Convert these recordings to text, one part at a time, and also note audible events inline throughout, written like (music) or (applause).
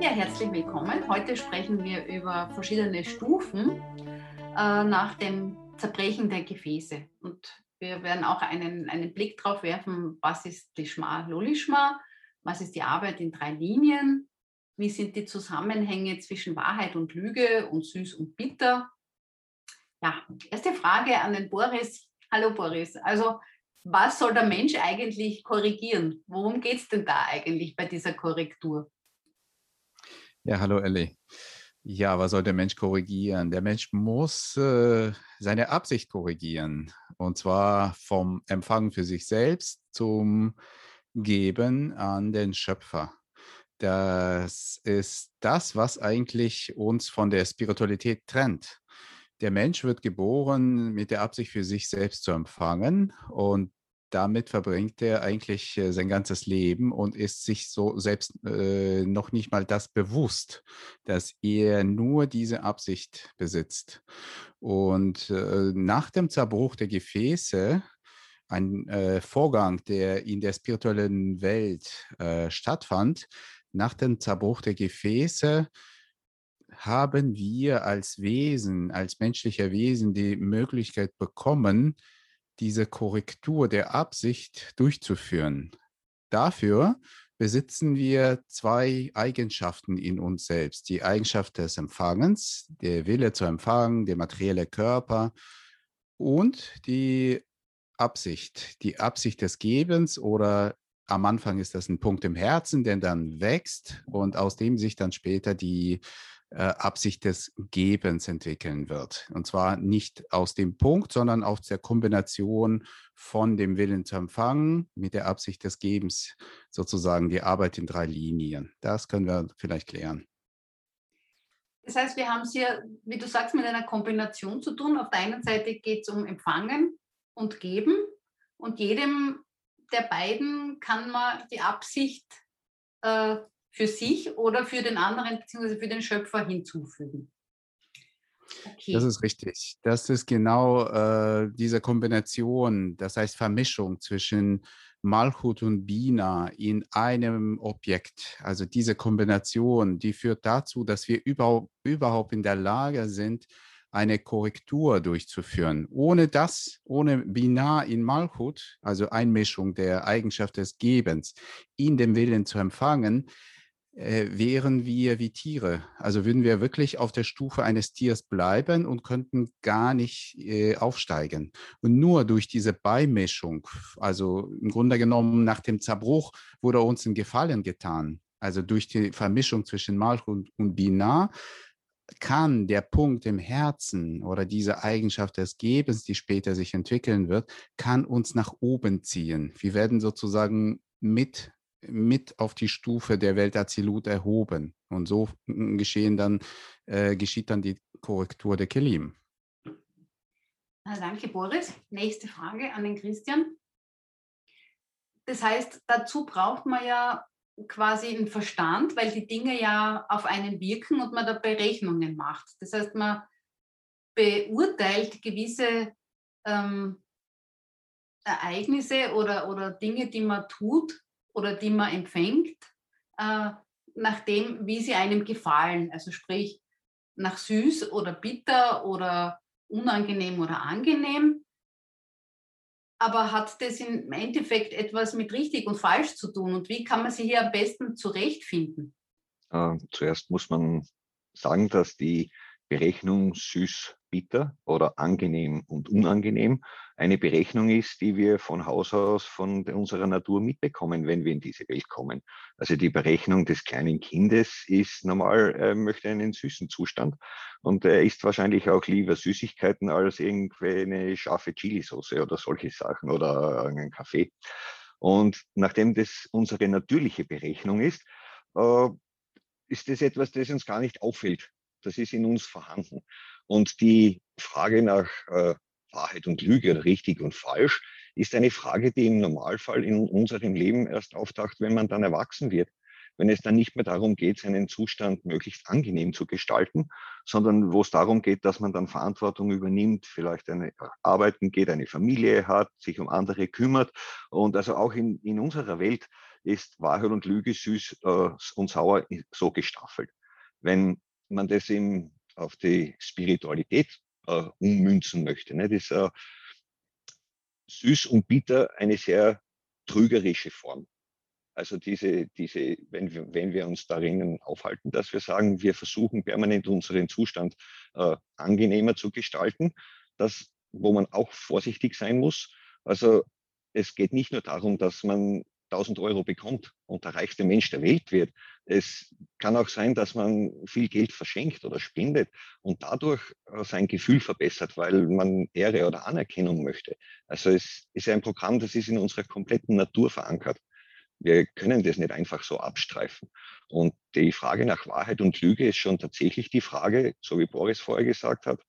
Ja, herzlich willkommen. Heute sprechen wir über verschiedene Stufen äh, nach dem Zerbrechen der Gefäße. Und wir werden auch einen, einen Blick darauf werfen, was ist Lishma Lolishma, was ist die Arbeit in drei Linien, wie sind die Zusammenhänge zwischen Wahrheit und Lüge und süß und bitter. Ja, erste Frage an den Boris. Hallo Boris. Also was soll der Mensch eigentlich korrigieren? Worum geht es denn da eigentlich bei dieser Korrektur? Ja, hallo Ellie. Ja, was soll der Mensch korrigieren? Der Mensch muss äh, seine Absicht korrigieren. Und zwar vom Empfang für sich selbst zum Geben an den Schöpfer. Das ist das, was eigentlich uns von der Spiritualität trennt. Der Mensch wird geboren mit der Absicht für sich selbst zu empfangen und damit verbringt er eigentlich äh, sein ganzes Leben und ist sich so selbst äh, noch nicht mal das bewusst, dass er nur diese Absicht besitzt. Und äh, nach dem Zerbruch der Gefäße, ein äh, Vorgang, der in der spirituellen Welt äh, stattfand, nach dem Zerbruch der Gefäße haben wir als Wesen, als menschlicher Wesen die Möglichkeit bekommen, diese Korrektur der Absicht durchzuführen. Dafür besitzen wir zwei Eigenschaften in uns selbst. Die Eigenschaft des Empfangens, der Wille zu empfangen, der materielle Körper und die Absicht, die Absicht des Gebens oder am Anfang ist das ein Punkt im Herzen, der dann wächst und aus dem sich dann später die äh, Absicht des Gebens entwickeln wird. Und zwar nicht aus dem Punkt, sondern aus der Kombination von dem Willen zu empfangen mit der Absicht des Gebens, sozusagen die Arbeit in drei Linien. Das können wir vielleicht klären. Das heißt, wir haben es hier, wie du sagst, mit einer Kombination zu tun. Auf der einen Seite geht es um Empfangen und Geben und jedem der beiden kann man die Absicht äh, für sich oder für den anderen bzw. für den Schöpfer hinzufügen. Okay. Das ist richtig. Das ist genau äh, diese Kombination, das heißt Vermischung zwischen Malchut und Bina in einem Objekt. Also diese Kombination, die führt dazu, dass wir überhaupt, überhaupt in der Lage sind, eine Korrektur durchzuführen. Ohne das, ohne Bina in Malchut, also Einmischung der Eigenschaft des Gebens in dem Willen zu empfangen, äh, wären wir wie Tiere. Also würden wir wirklich auf der Stufe eines Tiers bleiben und könnten gar nicht äh, aufsteigen. Und nur durch diese Beimischung, also im Grunde genommen nach dem Zerbruch, wurde uns ein Gefallen getan. Also durch die Vermischung zwischen Malch und, Binah kann der Punkt im Herzen oder diese Eigenschaft des Gebens, die später sich entwickeln wird, kann uns nach oben ziehen. Wir werden sozusagen mit mit auf die Stufe der Welt Azilut erhoben. Und so geschehen dann, äh, geschieht dann die Korrektur der Kelim. Danke, Boris. Nächste Frage an den Christian. Das heißt, dazu braucht man ja quasi einen Verstand, weil die Dinge ja auf einen wirken und man da Berechnungen macht. Das heißt, man beurteilt gewisse ähm, Ereignisse oder, oder Dinge, die man tut, oder die man empfängt, äh, nach dem, wie sie einem gefallen. Also sprich nach süß oder bitter oder unangenehm oder angenehm. Aber hat das im Endeffekt etwas mit richtig und falsch zu tun? Und wie kann man sich hier am besten zurechtfinden? Äh, zuerst muss man sagen, dass die Berechnung süß bitter oder angenehm und unangenehm eine Berechnung ist, die wir von Haus aus von unserer Natur mitbekommen, wenn wir in diese Welt kommen. Also die Berechnung des kleinen Kindes ist normal, er möchte einen süßen Zustand und er isst wahrscheinlich auch lieber Süßigkeiten als irgendwie eine scharfe Chilisauce oder solche Sachen oder einen Kaffee. Und nachdem das unsere natürliche Berechnung ist, äh, ist das etwas, das uns gar nicht auffällt. Das ist in uns vorhanden. Und die Frage nach äh, Wahrheit und Lüge oder richtig und falsch ist eine Frage, die im Normalfall in unserem Leben erst auftaucht, wenn man dann erwachsen wird. wenn es dann nicht mehr darum geht, seinen Zustand möglichst angenehm zu gestalten, sondern wo es darum geht, dass man dann Verantwortung übernimmt, vielleicht eine arbeiten geht, eine Familie hat, sich um andere kümmert. Und also auch in, in unserer Welt ist Wahrheit und Lüge süß äh, und sauer so gestaffelt. Wenn man das im, auf die Spiritualität äh, ummünzen möchte, ne, das ist äh, süß und bitter eine sehr trügerische Form. Also diese, diese, wenn wir, wenn wir uns darin aufhalten, dass wir sagen, wir versuchen permanent unseren Zustand äh, angenehmer zu gestalten, das, wo man auch vorsichtig sein muss. Also es geht nicht nur darum, dass man 1000 Euro bekommt und der reichste Mensch der Welt wird. Es kann auch sein, dass man viel Geld verschenkt oder spendet und dadurch äh, sein Gefühl verbessert, weil man Ehre oder Anerkennung möchte. Also es ist ein Programm, das ist in unserer kompletten Natur verankert. Wir können das nicht einfach so abstreifen. Und die Frage nach Wahrheit und Lüge ist schon tatsächlich die Frage, so wie Boris vorher gesagt hat,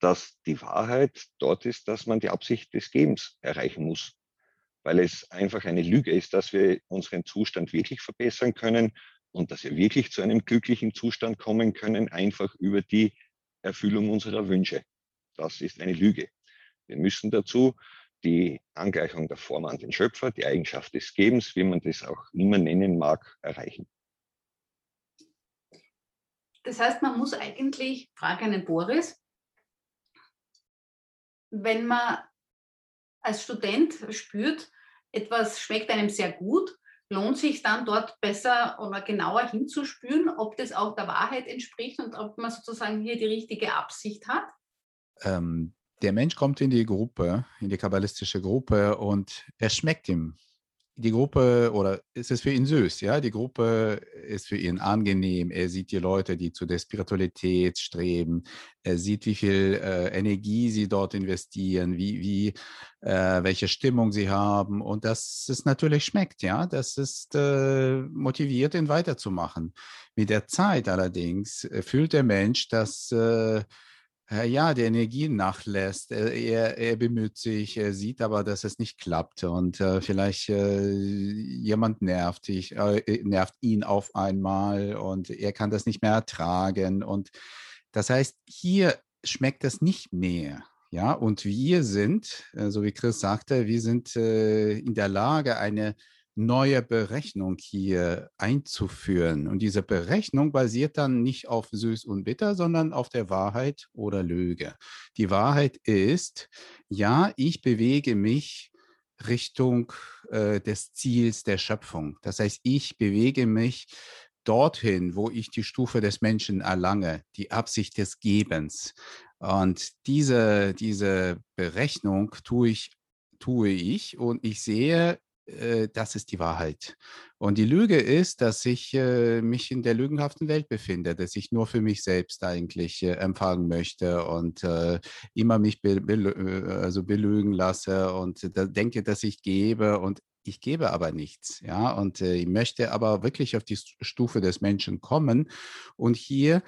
dass die Wahrheit dort ist, dass man die Absicht des Gebens erreichen muss weil es einfach eine Lüge ist, dass wir unseren Zustand wirklich verbessern können und dass wir wirklich zu einem glücklichen Zustand kommen können, einfach über die Erfüllung unserer Wünsche. Das ist eine Lüge. Wir müssen dazu die Angleichung der Form an den Schöpfer, die Eigenschaft des Gebens, wie man das auch immer nennen mag, erreichen. Das heißt, man muss eigentlich, frage den Boris, wenn man als Student spürt, etwas schmeckt einem sehr gut, lohnt sich dann dort besser oder genauer hinzuspüren, ob das auch der Wahrheit entspricht und ob man sozusagen hier die richtige Absicht hat? Ähm, der Mensch kommt in die Gruppe, in die kabbalistische Gruppe und es schmeckt ihm die Gruppe oder ist es für ihn süß, ja? Die Gruppe ist für ihn angenehm. Er sieht die Leute, die zu der Spiritualität streben. Er sieht, wie viel äh, Energie sie dort investieren, wie, wie, äh, welche Stimmung sie haben und dass es natürlich schmeckt, ja? Das ist äh, motiviert, ihn weiterzumachen. Mit der Zeit allerdings äh, fühlt der Mensch, dass äh, ja, die Energie nachlässt. Er, er, bemüht sich, er sieht aber, dass es nicht klappt und äh, vielleicht äh, jemand nervt, dich, äh, äh, nervt ihn auf einmal und er kann das nicht mehr ertragen. Und das heißt, hier schmeckt es nicht mehr. Ja, und wir sind, äh, so wie Chris sagte, wir sind in der Lage, eine neue Berechnung hier einzuführen. Und diese Berechnung basiert dann nicht auf süß und bitter, sondern auf der Wahrheit oder Lüge. Die Wahrheit ist, ja, ich bewege mich Richtung äh, des Ziels der Schöpfung. Das heißt, ich bewege mich dorthin, wo ich die Stufe des Menschen erlange, die Absicht des Gebens. Und diese, diese Berechnung tue ich, tue ich und ich sehe äh, das ist die Wahrheit. Und die Lüge ist, dass ich äh, mich in der lügenhaften Welt befinde, dass ich nur für mich selbst eigentlich äh, empfangen möchte und äh, immer mich be be also belügen lasse und da denke, dass ich gebe und ich gebe aber nichts, ja, und äh, ich möchte aber wirklich auf die Stufe des Menschen kommen und hier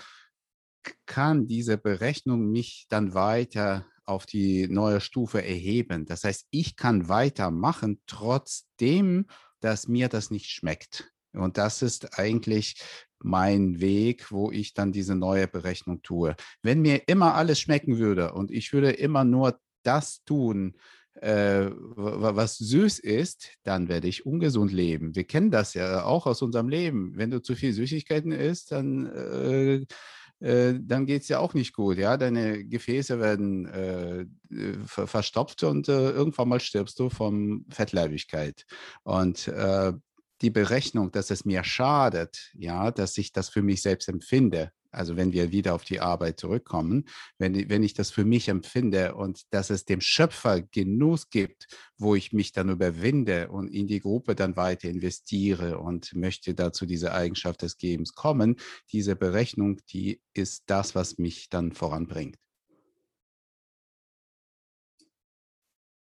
kann diese Berechnung mich dann weiter auf die neue Stufe erheben. Das heißt, ich kann weitermachen, trotzdem, dass mir das nicht schmeckt. Und das ist eigentlich mein Weg, wo ich dann diese neue Berechnung tue. Wenn mir immer alles schmecken würde und ich würde immer nur das tun, äh, was süß ist, dann werde ich ungesund leben. Wir kennen das ja auch aus unserem Leben. Wenn du zu viel Süßigkeiten isst, dann äh, äh, dann geht es ja auch nicht gut. Ja? Deine Gefäße werden äh, äh verstopft und äh, irgendwann mal stirbst du von Fettleibigkeit. Und äh, die Berechnung, dass es mir schadet, ja, dass ich das für mich selbst empfinde, also wenn wir wieder auf die Arbeit zurückkommen, wenn, wenn ich das für mich empfinde und dass es dem Schöpfer Genuss gibt, wo ich mich dann überwinde und in die Gruppe dann weiter investiere und möchte dazu diese Eigenschaft des Gebens kommen, diese Berechnung, die ist das, was mich dann voranbringt.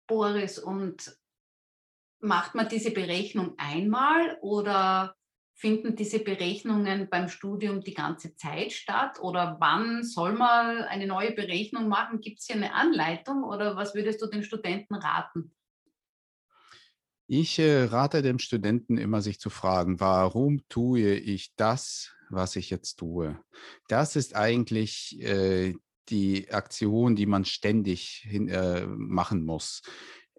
Boris, und macht man diese Berechnung einmal oder Finden diese Berechnungen beim Studium die ganze Zeit statt? Oder wann soll man eine neue Berechnung machen? Gibt es hier eine Anleitung oder was würdest du den Studenten raten? Ich äh, rate dem Studenten immer, sich zu fragen, warum tue ich das, was ich jetzt tue? Das ist eigentlich äh, die Aktion, die man ständig hin, äh, machen muss.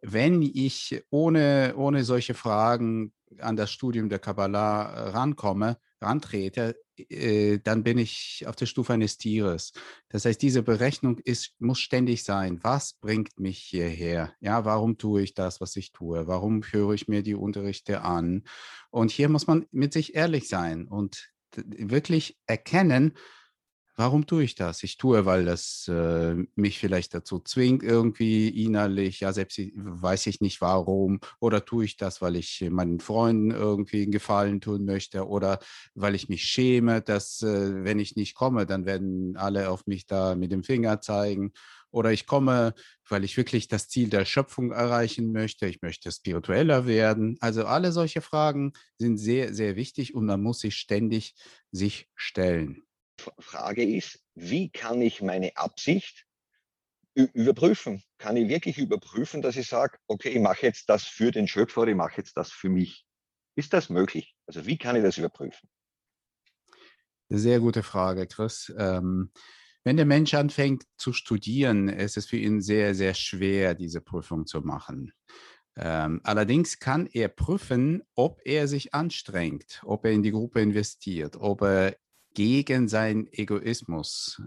Wenn ich ohne, ohne solche Fragen an das Studium der Kabbalah äh, rankomme, rantrete, äh, dann bin ich auf der Stufe eines Tieres. Das heißt, diese Berechnung ist, muss ständig sein. Was bringt mich hierher? Ja, warum tue ich das, was ich tue? Warum höre ich mir die Unterrichte an? Und hier muss man mit sich ehrlich sein und wirklich erkennen, Warum tue ich das? Ich tue, weil das äh, mich vielleicht dazu zwingt, irgendwie innerlich, ja, selbst weiß ich nicht warum, oder tue ich das, weil ich meinen Freunden irgendwie einen Gefallen tun möchte, oder weil ich mich schäme, dass, äh, wenn ich nicht komme, dann werden alle auf mich da mit dem Finger zeigen. Oder ich komme, weil ich wirklich das Ziel der Schöpfung erreichen möchte. Ich möchte spiritueller werden. Also alle solche Fragen sind sehr, sehr wichtig und man muss sich ständig sich stellen. Frage ist, wie kann ich meine Absicht überprüfen? Kann ich wirklich überprüfen, dass ich sage, okay, ich mache jetzt das für den Schöpfer oder ich mache jetzt das für mich? Ist das möglich? Also wie kann ich das überprüfen? Sehr gute Frage, Chris. Ähm, wenn der Mensch anfängt zu studieren, ist es für ihn sehr, sehr schwer, diese Prüfung zu machen. Ähm, allerdings kann er prüfen, ob er sich anstrengt, ob er in die Gruppe investiert, ob er gegen seinen Egoismus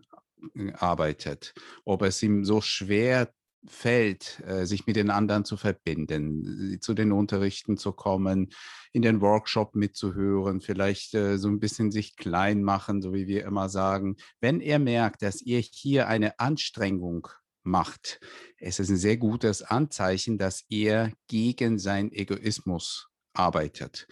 äh, arbeitet, ob es ihm so schwer fällt, äh, sich mit den anderen zu verbinden, zu den Unterrichten zu kommen, in den Workshop mitzuhören, vielleicht äh, so ein bisschen sich klein machen, so wie wir immer sagen. Wenn er merkt, dass ihr hier eine Anstrengung macht, es ist ein sehr gutes Anzeichen, dass er gegen seinen Egoismus arbeitet.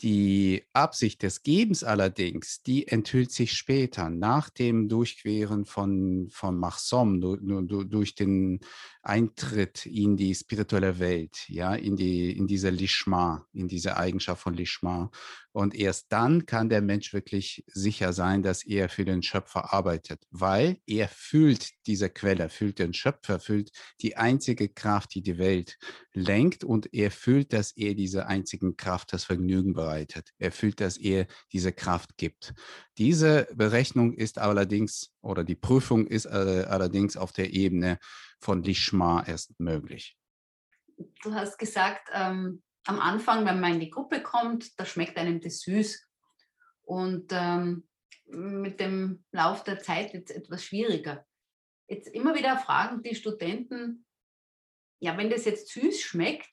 Die Absicht des Gebens allerdings, die enthüllt sich später, nach dem Durchqueren von, von Machsom, durch den Eintritt in die spirituelle Welt, ja, in, die, in diese Lishma, in diese Eigenschaft von Lishma. Und erst dann kann der Mensch wirklich sicher sein, dass er für den Schöpfer arbeitet, weil er fühlt diese Quelle, fühlt den Schöpfer, fühlt die einzige Kraft, die die Welt lenkt und er fühlt, dass er diese einzigen Kraft das Vergnügen bereitet. Er fühlt, dass er diese Kraft gibt. Diese Berechnung ist allerdings oder die Prüfung ist äh, allerdings auf der Ebene von Lishma erst möglich. Du hast gesagt, ähm, am Anfang, wenn man in die Gruppe kommt, da schmeckt einem das süß. Und ähm, mit dem Lauf der Zeit wird es etwas schwieriger. Jetzt immer wieder fragen die Studenten, ja, wenn das jetzt süß schmeckt,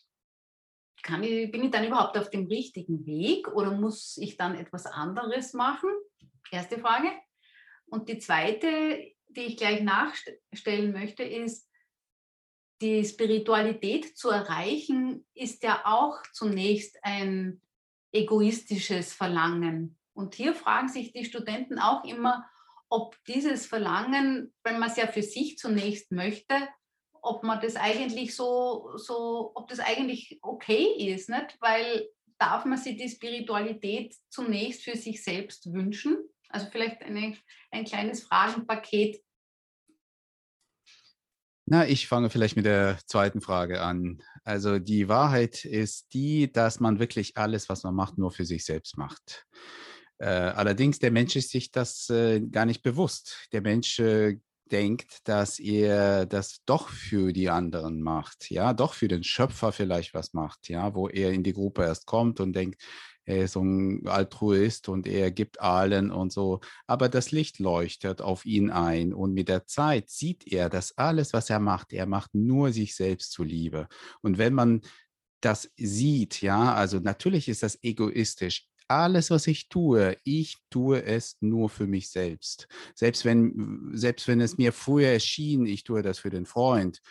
ich, bin ich dann überhaupt auf dem richtigen Weg oder muss ich dann etwas anderes machen? Erste Frage. Und die zweite, die ich gleich nachstellen möchte, ist, die Spiritualität zu erreichen, ist ja auch zunächst ein egoistisches Verlangen. Und hier fragen sich die Studenten auch immer, ob dieses Verlangen, wenn man es ja für sich zunächst möchte, ob man das eigentlich so, so, ob das eigentlich okay ist, nicht? Weil darf man sich die Spiritualität zunächst für sich selbst wünschen? Also vielleicht eine, ein kleines Fragenpaket na, ich fange vielleicht mit der zweiten Frage an. Also die Wahrheit ist die, dass man wirklich alles, was man macht, nur für sich selbst macht. Äh, allerdings, der Mensch ist sich das äh, gar nicht bewusst. Der Mensch äh, denkt, dass er das doch für die anderen macht, ja, doch für den Schöpfer vielleicht was macht, ja, wo er in die Gruppe erst kommt und denkt, er ist so ein Altruist und er gibt allen und so. Aber das Licht leuchtet auf ihn ein und mit der Zeit sieht er, dass alles, was er macht, er macht nur sich selbst zuliebe. Und wenn man das sieht, ja, also natürlich ist das egoistisch. Alles, was ich tue, ich tue es nur für mich selbst. Selbst wenn, selbst wenn es mir früher erschien, ich tue das für den Freund,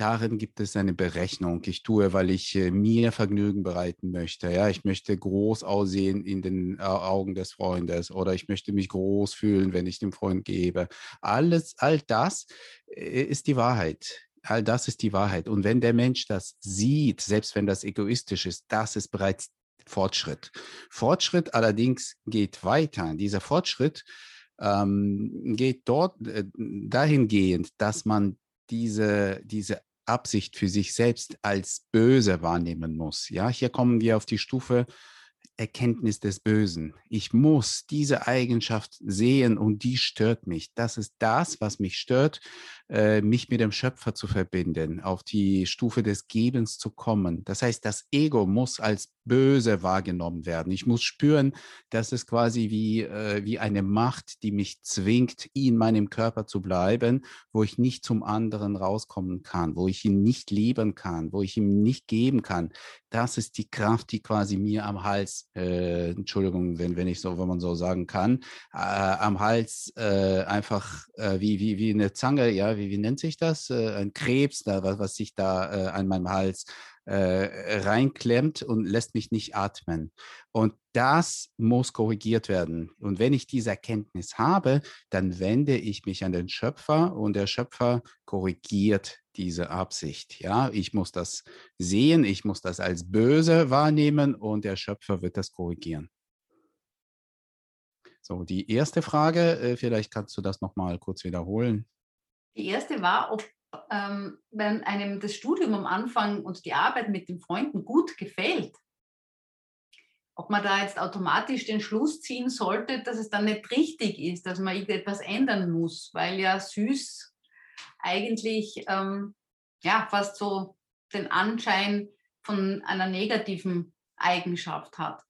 darin gibt es eine Berechnung. Ich tue, weil ich äh, mir Vergnügen bereiten möchte. Ja, ich möchte groß aussehen in den äh, Augen des Freundes oder ich möchte mich groß fühlen, wenn ich dem Freund gebe. Alles, all das äh, ist die Wahrheit. All das ist die Wahrheit. Und wenn der Mensch das sieht, selbst wenn das egoistisch ist, das ist bereits Fortschritt. Fortschritt allerdings geht weiter. Dieser Fortschritt ähm, geht dort äh, dahingehend, dass man diese, diese Absicht für sich selbst als böse wahrnehmen muss. Ja, hier kommen wir auf die Stufe Erkenntnis des Bösen. Ich muss diese Eigenschaft sehen und die stört mich. Das ist das, was mich stört, äh, mich mit dem Schöpfer zu verbinden, auf die Stufe des Gebens zu kommen. Das heißt, das Ego muss als böse wahrgenommen werden. Ich muss spüren, dass es quasi wie, äh, wie eine Macht, die mich zwingt, in meinem Körper zu bleiben, wo ich nicht zum anderen rauskommen kann, wo ich ihn nicht lieben kann, wo ich ihm nicht geben kann. Das ist die Kraft, die quasi mir am Hals, äh, Entschuldigung, wenn, wenn ich so, wenn man so sagen kann, äh, am Hals äh, einfach wie, wie, wie eine Zange, ja, wie, wie nennt sich das? Äh, ein Krebs, da, was, was sich da an meinem Hals äh, reinklemmt und lässt mich nicht atmen. Und das muss korrigiert werden. Und wenn ich diese Erkenntnis habe, dann wende ich mich an den Schöpfer und der Schöpfer korrigiert diese Absicht. Ja, ich muss das sehen, ich muss das als böse wahrnehmen und der Schöpfer wird das korrigieren. So, die erste Frage, äh, vielleicht kannst du das nochmal kurz wiederholen. Die erste war, ob ähm, wenn einem das Studium am Anfang und die Arbeit mit den Freunden gut gefällt, ob man da jetzt automatisch den Schluss ziehen sollte, dass es dann nicht richtig ist, dass man irgendetwas ändern muss, weil ja süß eigentlich ähm, ja fast so den Anschein von einer negativen Eigenschaft hat.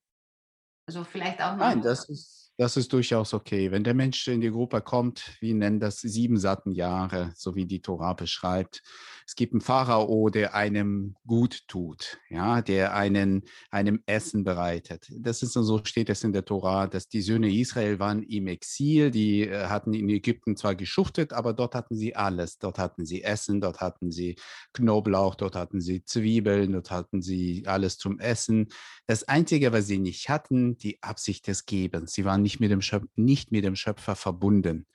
Also vielleicht auch noch. Nein, das ist das ist durchaus okay. Wenn der Mensch in die Gruppe kommt, wir nennen das sieben satten Jahre, so wie die Tora beschreibt. Es gibt einen Pharao, der einem gut tut, ja, der einen, einem Essen bereitet. Das ist so steht es in der Tora, dass die Söhne Israel waren im Exil, die äh, hatten in Ägypten zwar geschuftet, aber dort hatten sie alles. Dort hatten sie Essen, dort hatten sie Knoblauch, dort hatten sie Zwiebeln, dort hatten sie alles zum Essen. Das Einzige, was sie nicht hatten, die Absicht des Gebens. Sie waren nicht nicht mit dem, Schöpfer, nicht mit dem Schöpfer verbunden.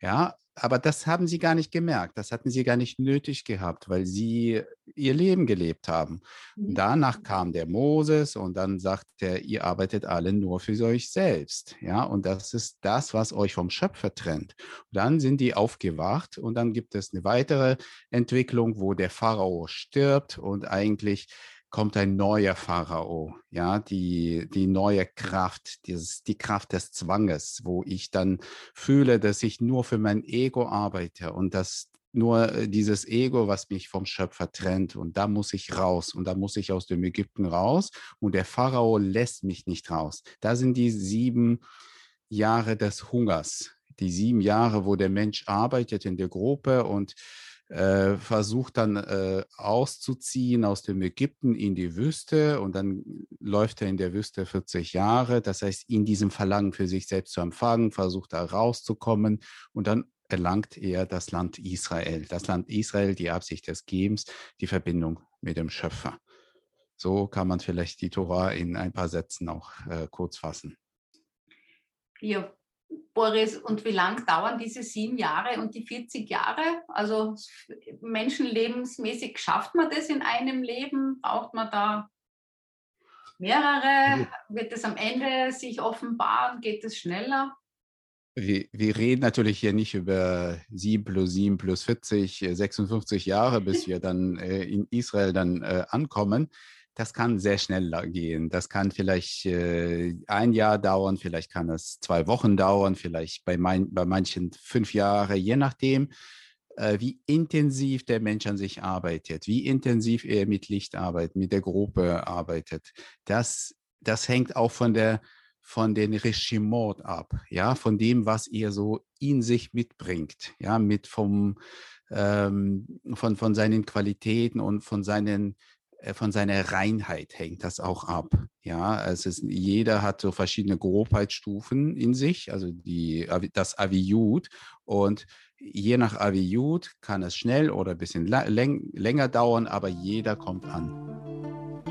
Ja, aber das haben sie gar nicht gemerkt. Das hatten sie gar nicht nötig gehabt, weil sie ihr Leben gelebt haben. Mhm. Danach kam der Moses und dann sagt er, ihr arbeitet alle nur für euch selbst. Ja, und das ist das, was euch vom Schöpfer trennt. Und dann sind die aufgewacht und dann gibt es eine weitere Entwicklung, wo der Pharao stirbt und eigentlich kommt ein neuer Pharao, ja, die, die neue Kraft, dieses, die Kraft des Zwanges, wo ich dann fühle, dass ich nur für mein Ego arbeite und dass nur äh, dieses Ego, was mich vom Schöpfer trennt. Und da muss ich raus. Und da muss ich aus dem Ägypten raus. Und der Pharao lässt mich nicht raus. Da sind die sieben Jahre des Hungers. Die sieben Jahre, wo der Mensch arbeitet in der Gruppe und äh, versucht dann äh, auszuziehen aus dem Ägypten in die Wüste und dann läuft er in der Wüste 40 Jahre. Das heißt, in diesem Verlangen für sich selbst zu empfangen, versucht er rauszukommen und dann erlangt er das Land Israel. Das Land Israel, die Absicht des Gebens, die Verbindung mit dem Schöpfer. So kann man vielleicht die Tora in ein paar Sätzen auch äh, kurz fassen. Ja, Boris, und wie lang dauern diese sieben Jahre und die 40 Jahre? Also menschenlebensmäßig schafft man das in einem Leben? Braucht man da mehrere? Wird es am Ende sich offenbaren? Geht es schneller? Wir, wir, reden natürlich hier nicht über 7 plus 7 plus 40, 56 Jahre, bis (laughs) wir dann äh, in Israel dann äh, ankommen das kann sehr schnell gehen. Das kann vielleicht äh, ein Jahr dauern, vielleicht kann es zwei Wochen dauern, vielleicht bei, mein, bei manchen fünf Jahre, je nachdem, äh, wie intensiv der Mensch an sich arbeitet, wie intensiv er mit Licht arbeitet, mit der Gruppe arbeitet. Das, das hängt auch von der von den Regiment ab, ja, von dem, was er so in sich mitbringt, ja, mit vom, ähm, von, von seinen Qualitäten und von seinen von seiner Reinheit hängt das auch ab. Ja, es ist, jeder hat so verschiedene Grobheitsstufen in sich, also die, das Aviyut. Und je nach Aviyut kann es schnell oder ein bisschen länger dauern, aber jeder kommt an.